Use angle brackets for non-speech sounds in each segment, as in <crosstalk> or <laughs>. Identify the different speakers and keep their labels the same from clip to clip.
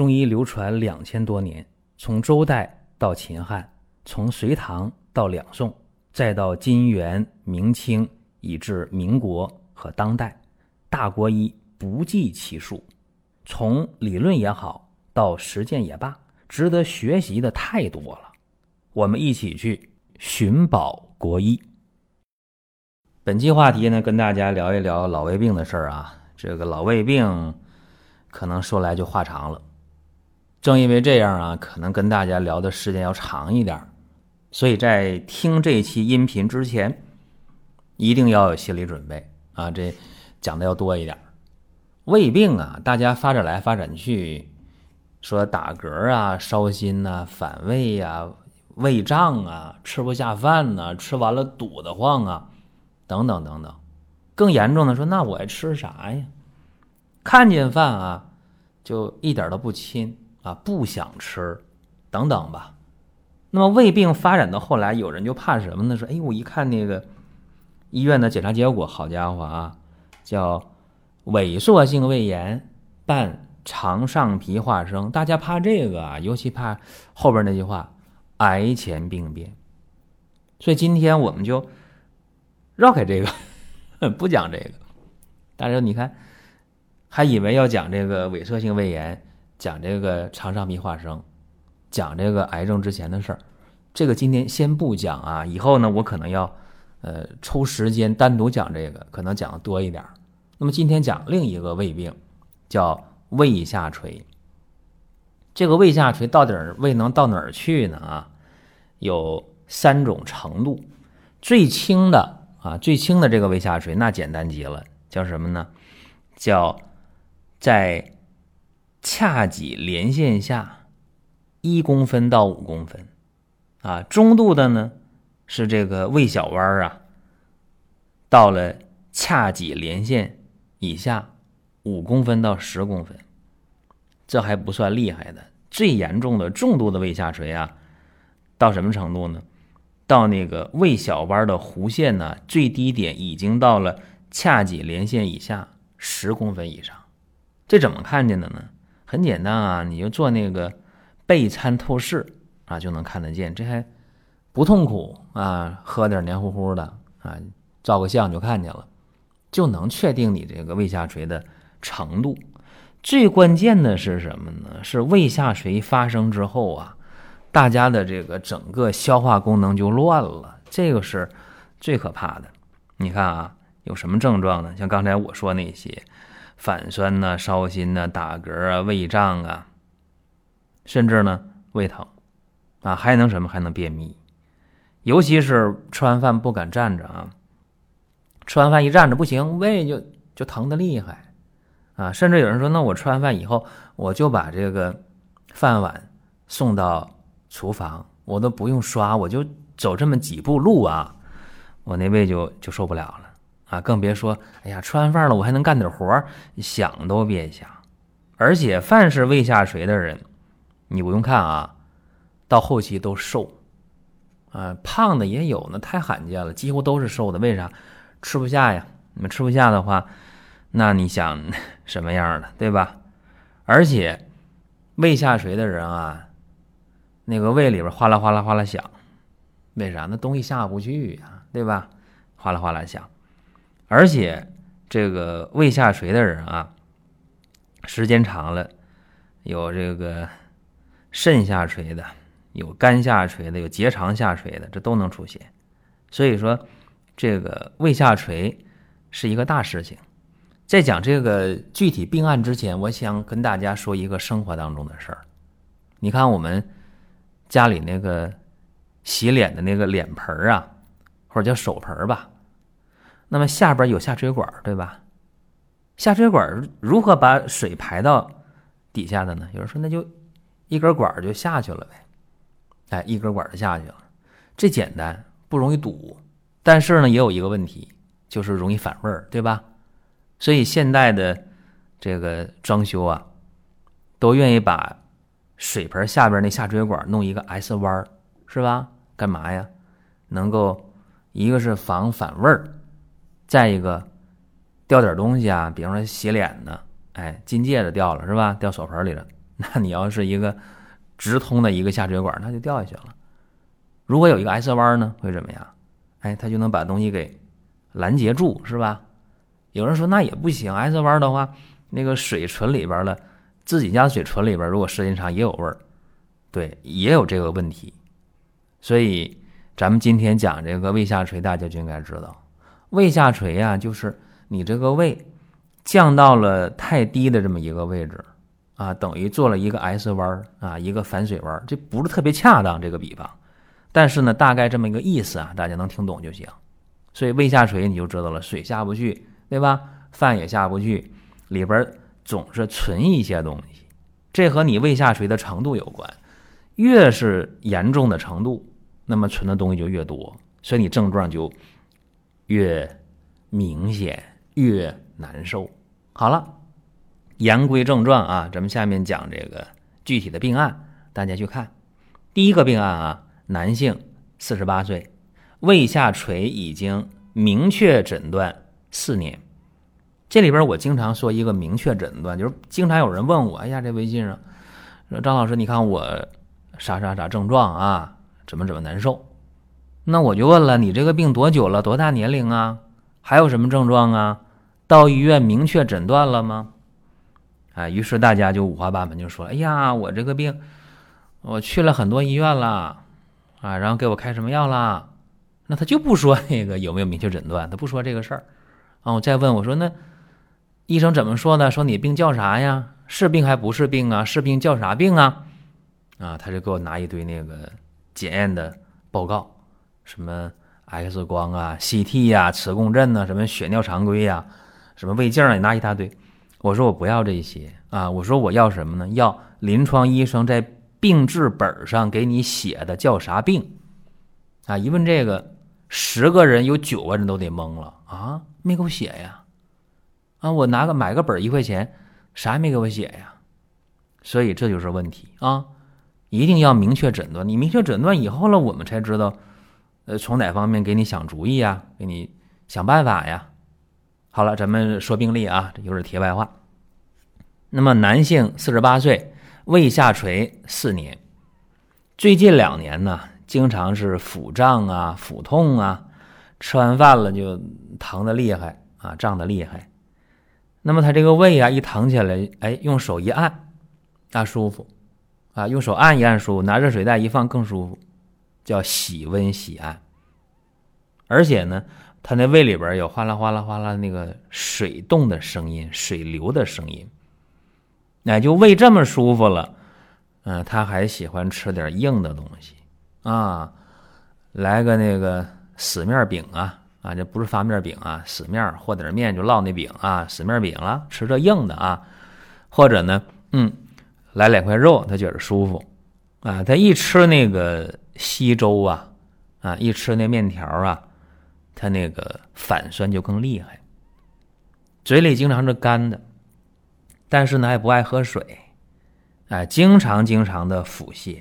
Speaker 1: 中医流传两千多年，从周代到秦汉，从隋唐到两宋，再到金元明清，以至民国和当代，大国医不计其数。从理论也好，到实践也罢，值得学习的太多了。我们一起去寻宝国医。本期话题呢，跟大家聊一聊老胃病的事儿啊。这个老胃病，可能说来就话长了。正因为这样啊，可能跟大家聊的时间要长一点，所以在听这期音频之前，一定要有心理准备啊。这讲的要多一点。胃病啊，大家发展来发展去，说打嗝啊、烧心呐、反胃呀、胃胀啊、吃不下饭呐、吃完了堵得慌啊，等等等等。更严重的说，那我还吃啥呀？看见饭啊，就一点都不亲。啊，不想吃，等等吧。那么胃病发展到后来，有人就怕什么呢？说，哎，我一看那个医院的检查结果，好家伙啊，叫萎缩性胃炎伴肠上皮化生。大家怕这个啊，尤其怕后边那句话“癌前病变”。所以今天我们就绕开这个，<laughs> 不讲这个。大家你看，还以为要讲这个萎缩性胃炎。讲这个肠上皮化生，讲这个癌症之前的事儿，这个今天先不讲啊。以后呢，我可能要呃抽时间单独讲这个，可能讲的多一点。那么今天讲另一个胃病，叫胃下垂。这个胃下垂到底胃能到哪儿去呢？啊，有三种程度，最轻的啊，最轻的这个胃下垂那简单极了，叫什么呢？叫在。髂脊连线下一公分到五公分，啊，中度的呢是这个胃小弯啊，到了髂脊连线以下五公分到十公分，这还不算厉害的。最严重的重度的胃下垂啊，到什么程度呢？到那个胃小弯的弧线呢，最低点已经到了髂脊连线以下十公分以上，这怎么看见的呢？很简单啊，你就做那个钡餐透视啊，就能看得见。这还不痛苦啊，喝点黏糊糊的啊，照个相就看见了，就能确定你这个胃下垂的程度。最关键的是什么呢？是胃下垂发生之后啊，大家的这个整个消化功能就乱了，这个是最可怕的。你看啊，有什么症状呢？像刚才我说那些。反酸呐，烧心呐，打嗝啊，胃胀啊，甚至呢胃疼，啊，还能什么？还能便秘，尤其是吃完饭不敢站着啊，吃完饭一站着不行，胃就就疼的厉害，啊，甚至有人说，那我吃完饭以后，我就把这个饭碗送到厨房，我都不用刷，我就走这么几步路啊，我那胃就就受不了了。啊，更别说，哎呀，吃完饭了，我还能干点活想都别想。而且，凡是胃下垂的人，你不用看啊，到后期都瘦，啊，胖的也有，那太罕见了，几乎都是瘦的。为啥？吃不下呀。你们吃不下的话，那你想 <laughs> 什么样的，对吧？而且，胃下垂的人啊，那个胃里边哗啦哗啦哗啦响，为啥？那东西下不去呀，对吧？哗啦哗啦响。而且，这个胃下垂的人啊，时间长了，有这个肾下垂的，有肝下垂的，有结肠下垂的，这都能出现。所以说，这个胃下垂是一个大事情。在讲这个具体病案之前，我想跟大家说一个生活当中的事儿。你看，我们家里那个洗脸的那个脸盆儿啊，或者叫手盆儿吧。那么下边有下水管，对吧？下水管如何把水排到底下的呢？有人说，那就一根管就下去了呗。哎，一根管就下去了，这简单，不容易堵。但是呢，也有一个问题，就是容易反味儿，对吧？所以现代的这个装修啊，都愿意把水盆下边那下水管弄一个 S 弯儿，是吧？干嘛呀？能够一个是防反味儿。再一个，掉点东西啊，比方说洗脸呢，哎，金戒指掉了是吧？掉手盆里了，<laughs> 那你要是一个直通的一个下水管，那就掉下去了。如果有一个 S 弯呢，会怎么样？哎，它就能把东西给拦截住，是吧？有人说那也不行，S 弯的话，那个水存里边了，自己家水存里边，如果时间长也有味儿，对，也有这个问题。所以咱们今天讲这个胃下垂，大家就应该知道，胃下垂呀，就是你这个胃降到了太低的这么一个位置啊，等于做了一个 S 弯啊，一个反水弯儿，这不是特别恰当这个比方，但是呢，大概这么一个意思啊，大家能听懂就行。所以胃下垂你就知道了，水下不去。对吧？饭也下不去，里边总是存一些东西，这和你胃下垂的程度有关。越是严重的程度，那么存的东西就越多，所以你症状就越明显，越难受。好了，言归正传啊，咱们下面讲这个具体的病案，大家去看。第一个病案啊，男性，四十八岁，胃下垂已经明确诊断。四年，这里边我经常说一个明确诊断，就是经常有人问我，哎呀，这微信上说张老师，你看我啥啥啥症状啊，怎么怎么难受？那我就问了，你这个病多久了？多大年龄啊？还有什么症状啊？到医院明确诊断了吗？啊，于是大家就五花八门，就说，哎呀，我这个病，我去了很多医院了，啊，然后给我开什么药了？那他就不说那个有没有明确诊断，他不说这个事儿。啊，我再问我说，那医生怎么说呢？说你病叫啥呀？是病还不是病啊？是病叫啥病啊？啊，他就给我拿一堆那个检验的报告，什么 X 光啊、CT 呀、磁共振呐，什么血尿常规呀、什么胃镜啊，拿一大堆。我说我不要这些啊，我说我要什么呢？要临床医生在病志本上给你写的叫啥病？啊，一问这个，十个人有九个人都得懵了啊。没给我写呀，啊，我拿个买个本一块钱，啥也没给我写呀，所以这就是问题啊！一定要明确诊断，你明确诊断以后了，我们才知道，呃，从哪方面给你想主意呀，给你想办法呀。好了，咱们说病例啊，这有点题外话。那么，男性四十八岁，胃下垂四年，最近两年呢，经常是腹胀啊、腹痛啊。吃完饭了就疼的厉害啊，胀的厉害。那么他这个胃啊一疼起来，哎，用手一按，啊舒服，啊用手按一按舒服，拿热水袋一放更舒服，叫喜温喜按。而且呢，他那胃里边有哗啦哗啦哗啦那个水动的声音，水流的声音。那就胃这么舒服了，嗯，他还喜欢吃点硬的东西啊，来个那个。死面饼啊啊，这不是发面饼啊，死面和点面就烙那饼啊，死面饼了，吃这硬的啊，或者呢，嗯，来两块肉，他觉得舒服啊，他一吃那个稀粥啊啊，一吃那面条啊，他那个反酸就更厉害，嘴里经常是干的，但是呢还不爱喝水，哎，经常经常的腹泻。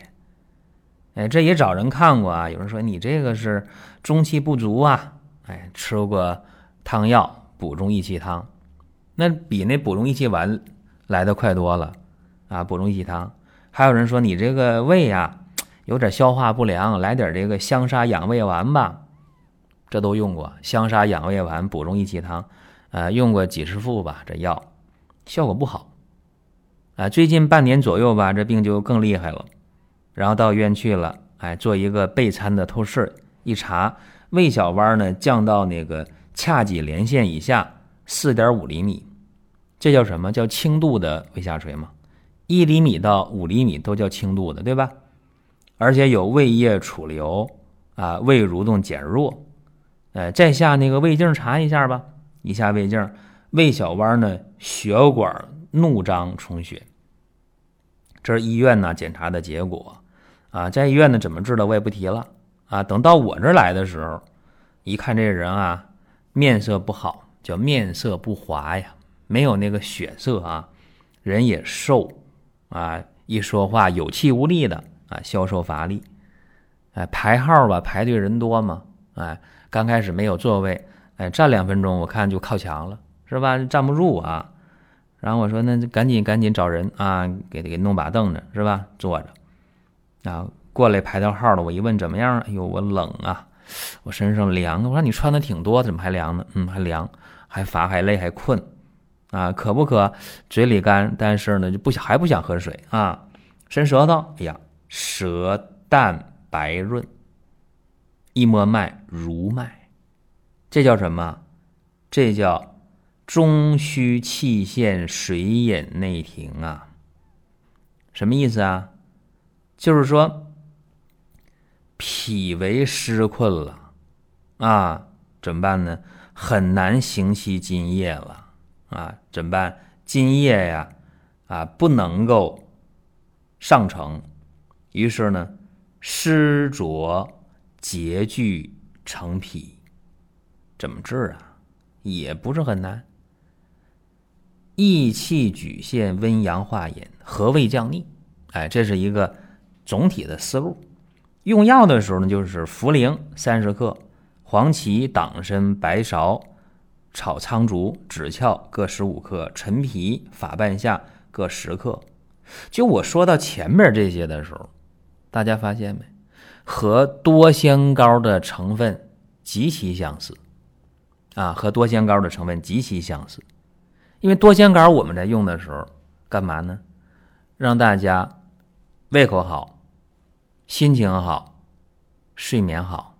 Speaker 1: 哎，这也找人看过啊。有人说你这个是中气不足啊。哎，吃过汤药补中益气汤，那比那补中益气丸来的快多了啊。补中益气汤，还有人说你这个胃呀有点消化不良，来点这个香砂养胃丸吧。这都用过香砂养胃丸、补中益气汤，啊，用过几十副吧。这药效果不好啊。最近半年左右吧，这病就更厉害了。然后到医院去了，哎，做一个备餐的透视，一查胃小弯呢降到那个髂脊连线以下四点五厘米，这叫什么叫轻度的胃下垂吗？一厘米到五厘米都叫轻度的，对吧？而且有胃液储留啊，胃蠕动减弱，哎，再下那个胃镜查一下吧，一下胃镜，胃小弯呢血管怒张充血，这是医院呢检查的结果。啊，在医院呢，怎么治的我也不提了啊。等到我这儿来的时候，一看这人啊，面色不好，叫面色不华呀，没有那个血色啊，人也瘦啊，一说话有气无力的啊，消瘦乏力。哎，排号吧，排队人多嘛，哎，刚开始没有座位，哎，站两分钟我看就靠墙了，是吧？站不住啊。然后我说那就赶紧赶紧找人啊，给给弄把凳子是吧？坐着，啊，过来排到号了。我一问怎么样？哎呦，我冷啊，我身上凉。我说你穿的挺多，怎么还凉呢？嗯，还凉，还乏还累还困，啊，渴不渴？嘴里干，但是呢就不想还不想喝水啊。伸舌头，哎呀，舌淡白润，一摸脉如脉，这叫什么？这叫。中虚气陷，水饮内停啊，什么意思啊？就是说脾为湿困了啊，怎么办呢？很难行其津液了啊，怎么办？津液呀啊不能够上承，于是呢湿浊结聚成脾，怎么治啊？也不是很难。益气举陷，温阳化饮，和胃降逆。哎，这是一个总体的思路。用药的时候呢，就是茯苓三十克，黄芪、党参、白芍、炒苍术、枳壳各十五克，陈皮、法半夏各十克。就我说到前面这些的时候，大家发现没？和多香膏的成分极其相似啊，和多香膏的成分极其相似。因为多香膏我们在用的时候，干嘛呢？让大家胃口好、心情好、睡眠好，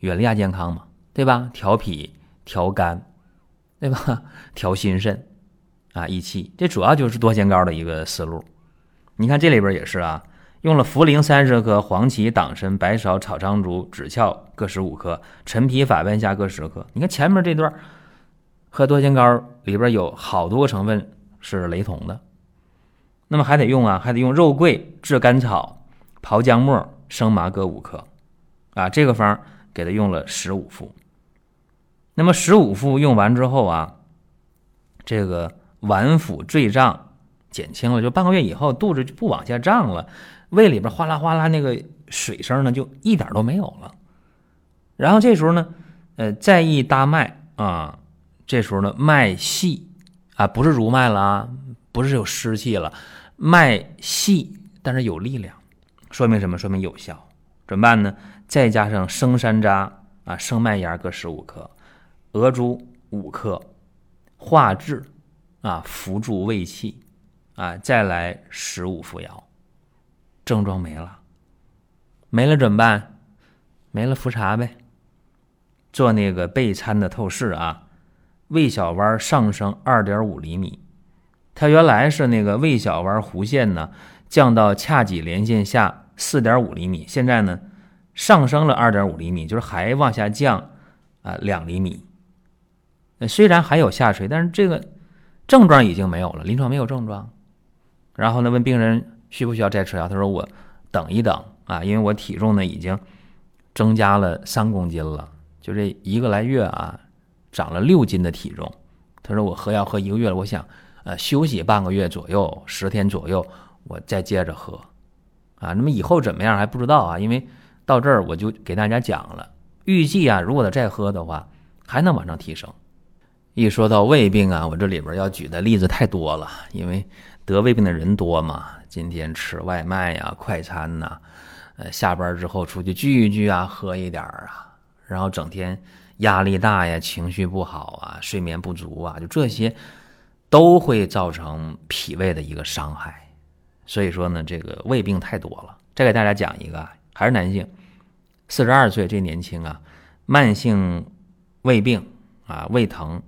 Speaker 1: 远离亚健康嘛，对吧？调脾、调肝，对吧？<laughs> 调心肾啊，益气，这主要就是多香膏的一个思路。你看这里边也是啊，用了茯苓三十克、黄芪、党参、白芍、炒苍竹、枳壳各十五克，陈皮、法半夏各十克。你看前面这段。和多仙膏里边有好多成分是雷同的，那么还得用啊，还得用肉桂、炙甘草、炮姜末、生麻各五克，啊，这个方给他用了十五副。那么十五副用完之后啊，这个脘腹坠胀减轻了，就半个月以后肚子就不往下胀了，胃里边哗啦哗啦那个水声呢就一点都没有了。然后这时候呢，呃，再一搭脉啊。这时候呢，脉细啊，不是如脉了啊，不是有湿气了，脉细，但是有力量，说明什么？说明有效。怎么办呢？再加上生山楂啊，生麦芽各十五克，鹅珠五克，化滞啊，扶助胃气啊，再来十五服药，症状没了，没了怎么办？没了复查呗，做那个备餐的透视啊。胃小弯上升二点五厘米，它原来是那个胃小弯弧线呢，降到髂脊连线下四点五厘米，现在呢上升了二点五厘米，就是还往下降啊两厘米。虽然还有下垂，但是这个症状已经没有了，临床没有症状。然后呢，问病人需不需要再吃药，他说我等一等啊，因为我体重呢已经增加了三公斤了，就这一个来月啊。长了六斤的体重，他说我喝药喝一个月了，我想，呃，休息半个月左右，十天左右，我再接着喝，啊，那么以后怎么样还不知道啊，因为到这儿我就给大家讲了，预计啊，如果他再喝的话，还能往上提升。一说到胃病啊，我这里边要举的例子太多了，因为得胃病的人多嘛，今天吃外卖呀、快餐呐，呃，下班之后出去聚一聚啊，喝一点啊，然后整天。压力大呀，情绪不好啊，睡眠不足啊，就这些都会造成脾胃的一个伤害。所以说呢，这个胃病太多了。再给大家讲一个，还是男性，四十二岁，这年轻啊，慢性胃病啊，胃疼，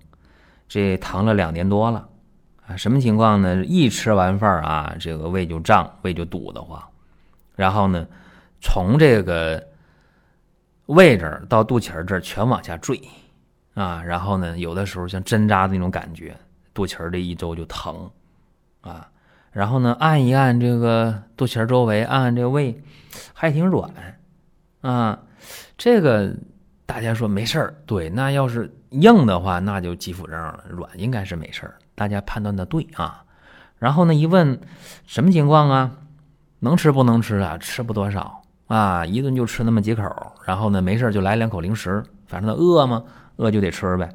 Speaker 1: 这疼了两年多了啊。什么情况呢？一吃完饭啊，这个胃就胀，胃就堵得慌，然后呢，从这个。胃这儿到肚脐儿这儿全往下坠，啊，然后呢，有的时候像针扎的那种感觉，肚脐儿这一周就疼，啊，然后呢，按一按这个肚脐儿周围，按按这个胃，还挺软，啊，这个大家说没事儿，对，那要是硬的话，那就急腹症了，软应该是没事儿，大家判断的对啊。然后呢，一问什么情况啊？能吃不能吃啊？吃不多少。啊，一顿就吃那么几口，然后呢，没事就来两口零食，反正饿嘛，饿就得吃呗。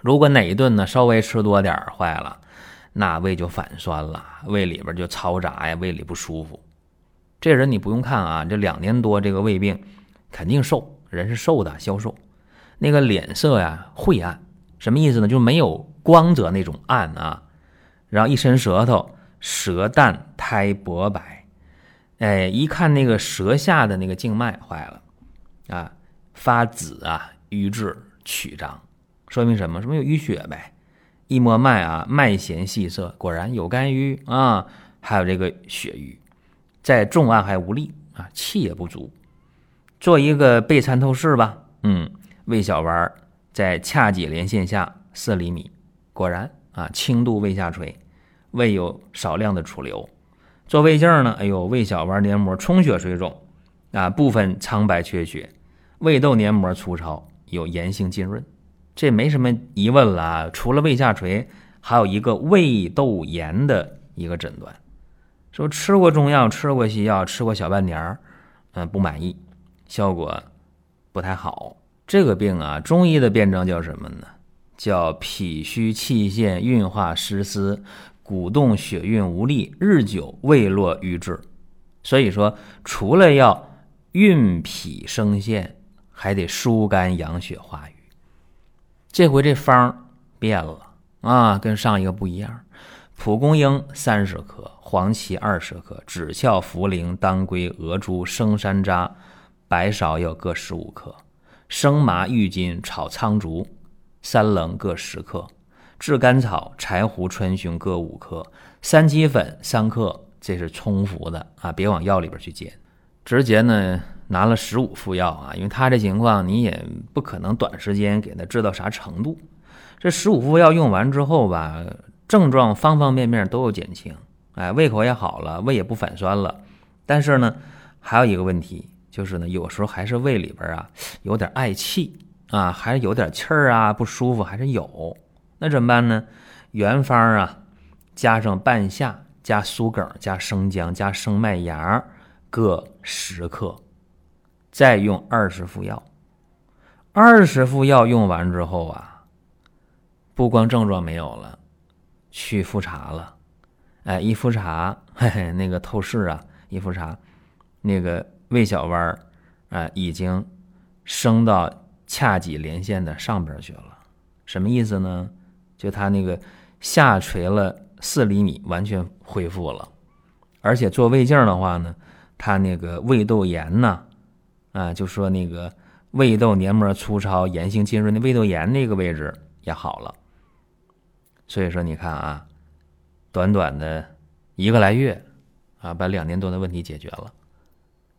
Speaker 1: 如果哪一顿呢稍微吃多点坏了，那胃就反酸了，胃里边就嘈杂呀，胃里不舒服。这人你不用看啊，这两年多这个胃病，肯定瘦，人是瘦的，消瘦。那个脸色呀晦暗，什么意思呢？就没有光泽那种暗啊。然后一伸舌头，舌淡苔薄白，哎，一看那个舌下的那个静脉坏了啊，发紫啊，瘀滞曲张，说明什么？说明有淤血呗。一摸脉啊，脉弦细涩，果然有肝郁啊，还有这个血瘀，在重按还无力啊，气也不足。做一个背参透视吧，嗯。胃小丸在髂脊连线下四厘米，果然啊，轻度胃下垂，胃有少量的储留。做胃镜呢，哎呦，胃小丸黏膜充血水肿啊，部分苍白缺血，胃窦黏膜粗糙，有炎性浸润，这没什么疑问了。啊除了胃下垂，还有一个胃窦炎的一个诊断。说吃过中药，吃过西药，吃过小半年儿，嗯，不满意，效果不太好。这个病啊，中医的辨证叫什么呢？叫脾虚气陷、运化失司、鼓动血运无力，日久胃落瘀滞。所以说，除了要运脾生陷，还得疏肝养血化瘀。这回这方变了啊，跟上一个不一样。蒲公英三十克，黄芪二十克，枳壳、茯苓、当归、鹅珠、生山楂、白芍药各十五克。生麻、郁金、炒苍术、三棱各十克，炙甘草、柴胡、川芎各五克，三七粉三克，这是冲服的啊，别往药里边去煎。直接呢拿了十五副药啊，因为他这情况你也不可能短时间给他治到啥程度。这十五副药用完之后吧，症状方方面面都有减轻，哎，胃口也好了，胃也不反酸了。但是呢，还有一个问题。就是呢，有时候还是胃里边啊有点嗳气啊，还有点气儿啊，不舒服还是有。那怎么办呢？原方啊，加上半夏，加苏梗，加生姜，加生麦芽各十克，再用二十副药。二十副药用完之后啊，不光症状没有了，去复查了。哎，一复查，嘿嘿，那个透视啊，一复查，那个。胃小弯儿，啊，已经升到髂脊连线的上边去了。什么意思呢？就他那个下垂了四厘米，完全恢复了。而且做胃镜的话呢，他那个胃窦炎呢，啊，就说那个胃窦黏膜粗糙、炎性浸润的胃窦炎那个位置也好了。所以说，你看啊，短短的一个来月，啊，把两年多的问题解决了。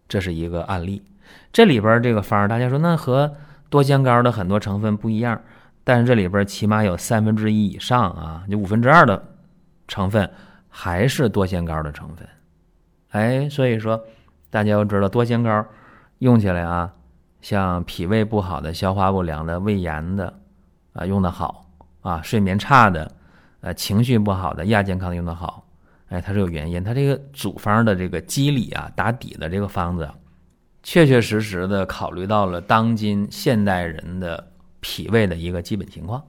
Speaker 1: 这是一个案例，这里边这个方大家说那和多香膏的很多成分不一样，但是这里边起码有三分之一以上啊，就五分之二的成分还是多香膏的成分。哎，所以说大家要知道多香膏用起来啊，像脾胃不好的、消化不良的、胃炎的啊用的好啊，睡眠差的、呃情绪不好的、亚健康的用的好。哎，它是有原因，它这个组方的这个机理啊，打底的这个方子，确确实实的考虑到了当今现代人的脾胃的一个基本情况。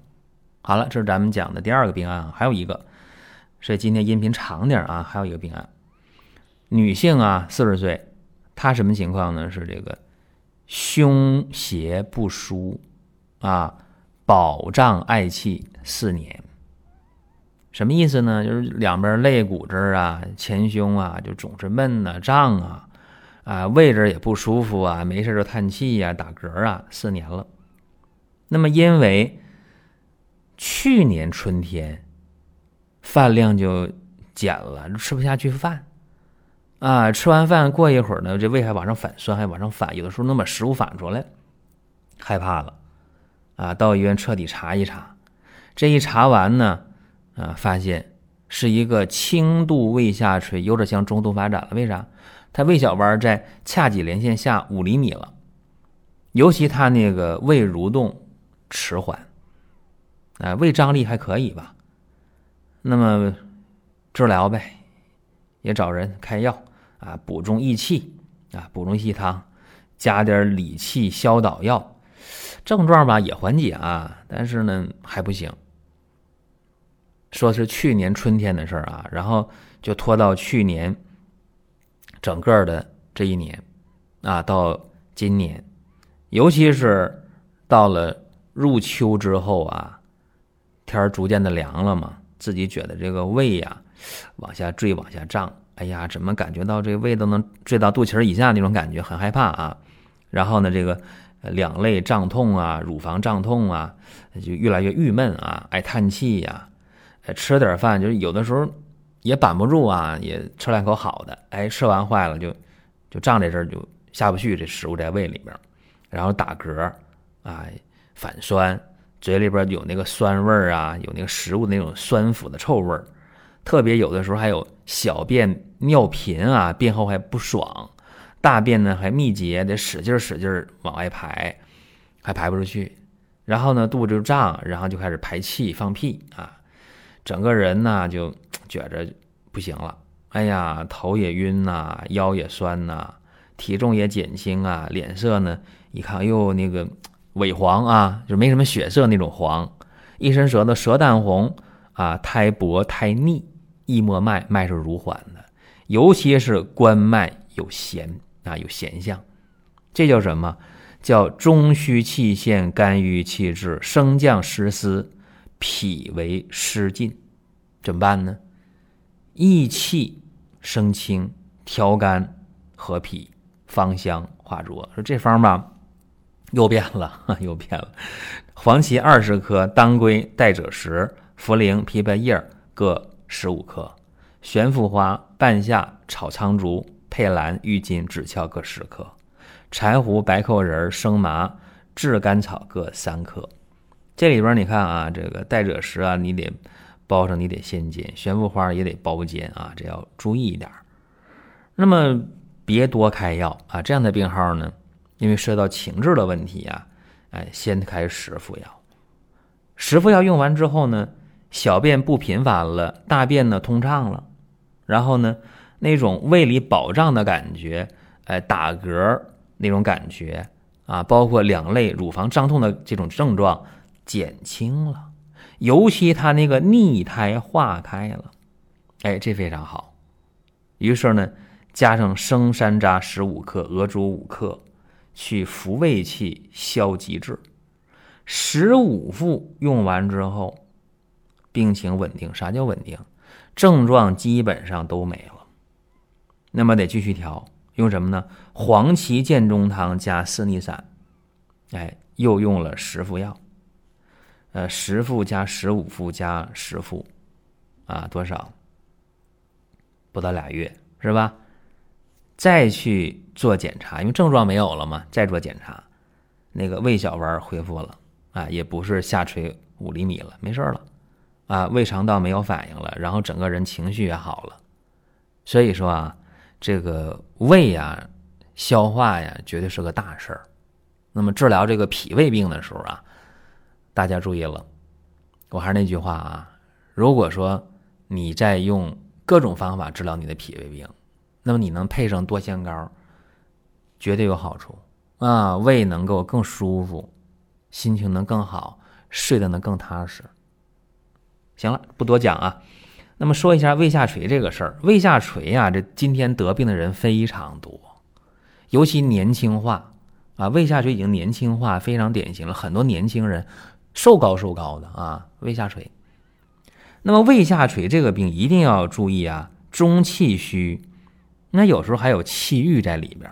Speaker 1: 好了，这是咱们讲的第二个病案，还有一个，所以今天音频长点啊，还有一个病案，女性啊，四十岁，她什么情况呢？是这个胸胁不舒啊，饱胀嗳气四年。什么意思呢？就是两边肋骨这儿啊，前胸啊，就总是闷呐、胀啊，啊，胃这也不舒服啊，没事就叹气呀、打嗝啊，四年了。那么因为去年春天饭量就减了，吃不下去饭啊，吃完饭过一会儿呢，这胃还往上反酸，还往上反，有的时候能把食物反出来，害怕了啊，到医院彻底查一查，这一查完呢。啊，发现是一个轻度胃下垂，有点向中度发展了。为啥？他胃小弯在髂脊连线下五厘米了，尤其他那个胃蠕动迟缓，啊，胃张力还可以吧？那么治疗呗，也找人开药啊，补中益气啊，补中益汤，加点理气消导药，症状吧也缓解啊，但是呢还不行。说是去年春天的事儿啊，然后就拖到去年整个的这一年啊，到今年，尤其是到了入秋之后啊，天儿逐渐的凉了嘛，自己觉得这个胃呀往下坠、往下胀，哎呀，怎么感觉到这个胃都能坠到肚脐以下那种感觉，很害怕啊。然后呢，这个两肋胀痛啊，乳房胀痛啊，就越来越郁闷啊，爱叹气呀，吃点饭就是有的时候也板不住啊，也吃两口好的，哎，吃完坏了就就胀这阵儿就下不去，这食物在胃里边，然后打嗝啊，反酸，嘴里边有那个酸味儿啊，有那个食物那种酸腐的臭味儿，特别有的时候还有小便尿频啊，便后还不爽。大便呢还密集，得使劲使劲往外排，还排不出去。然后呢肚子就胀，然后就开始排气放屁啊，整个人呢就觉着不行了。哎呀，头也晕呐，腰也酸呐，体重也减轻啊，脸色呢一看，哎呦那个萎黄啊，就没什么血色那种黄，一伸舌头舌淡红啊，苔薄苔腻，一摸脉脉是如缓的，尤其是关脉有弦。啊，有弦象，这叫什么？叫中虚气陷，肝郁气滞，升降失司，脾为湿禁，怎么办呢？益气生清，调肝和脾，芳香化浊。说这方吧，又变了，<laughs> 又变了。黄芪二十克，当归、代赭石、茯苓、枇杷叶各十五克，玄附花、半夏、炒苍术。佩兰、郁金、枳壳各十克，柴胡、白蔻仁、生麻、炙甘草各三克。这里边你看啊，这个带赭石啊，你得包上，你得先煎；玄附花也得包煎啊，这要注意一点。那么别多开药啊，这样的病号呢，因为涉及到情志的问题啊，哎，先开十服药。十服药用完之后呢，小便不频繁了，大便呢通畅了，然后呢。那种胃里饱胀的感觉，哎，打嗝那种感觉啊，包括两肋、乳房胀痛的这种症状减轻了，尤其他那个逆胎化开了，哎，这非常好。于是呢，加上生山楂十五克、鹅珠五克，去扶胃气、消积滞。十五副用完之后，病情稳定。啥叫稳定？症状基本上都没了。那么得继续调，用什么呢？黄芪健中汤加四逆散，哎，又用了十副药，呃，十副加十五副加十副，啊，多少？不到俩月是吧？再去做检查，因为症状没有了嘛，再做检查，那个胃小弯恢复了，啊，也不是下垂五厘米了，没事了，啊，胃肠道没有反应了，然后整个人情绪也好了，所以说啊。这个胃呀，消化呀，绝对是个大事儿。那么治疗这个脾胃病的时候啊，大家注意了，我还是那句话啊，如果说你在用各种方法治疗你的脾胃病，那么你能配上多仙膏，绝对有好处啊，胃能够更舒服，心情能更好，睡得能更踏实。行了，不多讲啊。那么说一下胃下垂这个事儿，胃下垂呀，这今天得病的人非常多，尤其年轻化啊，胃下垂已经年轻化，非常典型了。很多年轻人瘦高瘦高的啊，胃下垂。那么胃下垂这个病一定要注意啊，中气虚，那有时候还有气郁在里边，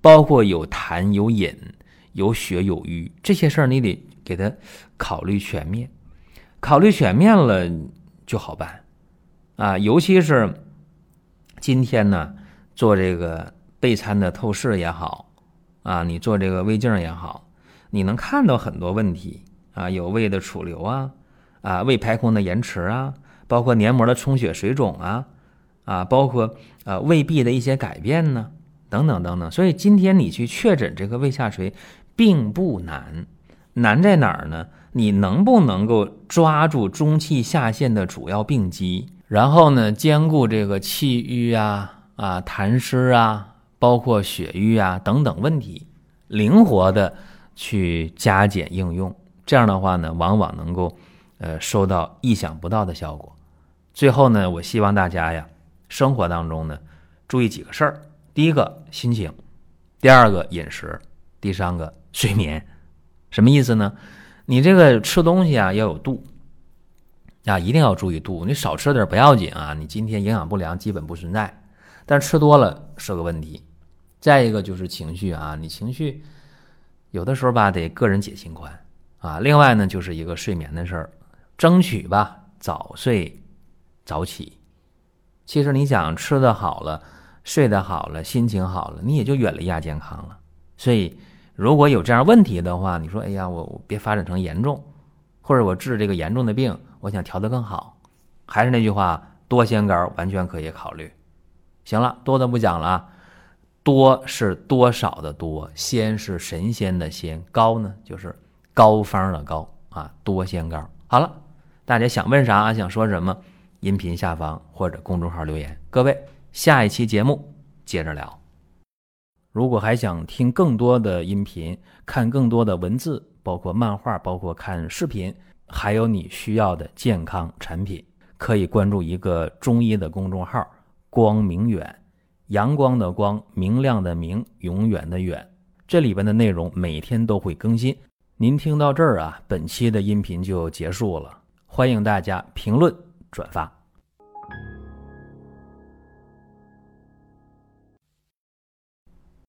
Speaker 1: 包括有痰有饮有血有瘀这些事儿，你得给他考虑全面，考虑全面了就好办。啊，尤其是今天呢，做这个备餐的透视也好，啊，你做这个胃镜也好，你能看到很多问题啊，有胃的储留啊，啊，胃排空的延迟啊，包括黏膜的充血水肿啊，啊，包括呃胃壁的一些改变呢，等等等等。所以今天你去确诊这个胃下垂并不难，难在哪儿呢？你能不能够抓住中气下陷的主要病机？然后呢，兼顾这个气郁啊、啊痰湿啊，包括血瘀啊等等问题，灵活的去加减应用。这样的话呢，往往能够呃，收到意想不到的效果。最后呢，我希望大家呀，生活当中呢，注意几个事儿：第一个，心情；第二个，饮食；第三个，睡眠。什么意思呢？你这个吃东西啊，要有度啊，一定要注意度。你少吃点不要紧啊，你今天营养不良基本不存在，但吃多了是个问题。再一个就是情绪啊，你情绪有的时候吧，得个人解心宽啊。另外呢，就是一个睡眠的事儿，争取吧早睡早起。其实你想吃的好了，睡得好了，心情好了，你也就远离亚健康了。所以。如果有这样问题的话，你说，哎呀，我我别发展成严重，或者我治这个严重的病，我想调得更好，还是那句话，多仙膏完全可以考虑。行了，多的不讲了，多是多少的多，仙是神仙的仙，高呢就是膏方的膏啊，多仙膏。好了，大家想问啥，想说什么，音频下方或者公众号留言。各位，下一期节目接着聊。如果还想听更多的音频，看更多的文字，包括漫画，包括看视频，还有你需要的健康产品，可以关注一个中医的公众号“光明远”，阳光的光，明亮的明，永远的远。这里边的内容每天都会更新。您听到这儿啊，本期的音频就结束了。欢迎大家评论转发。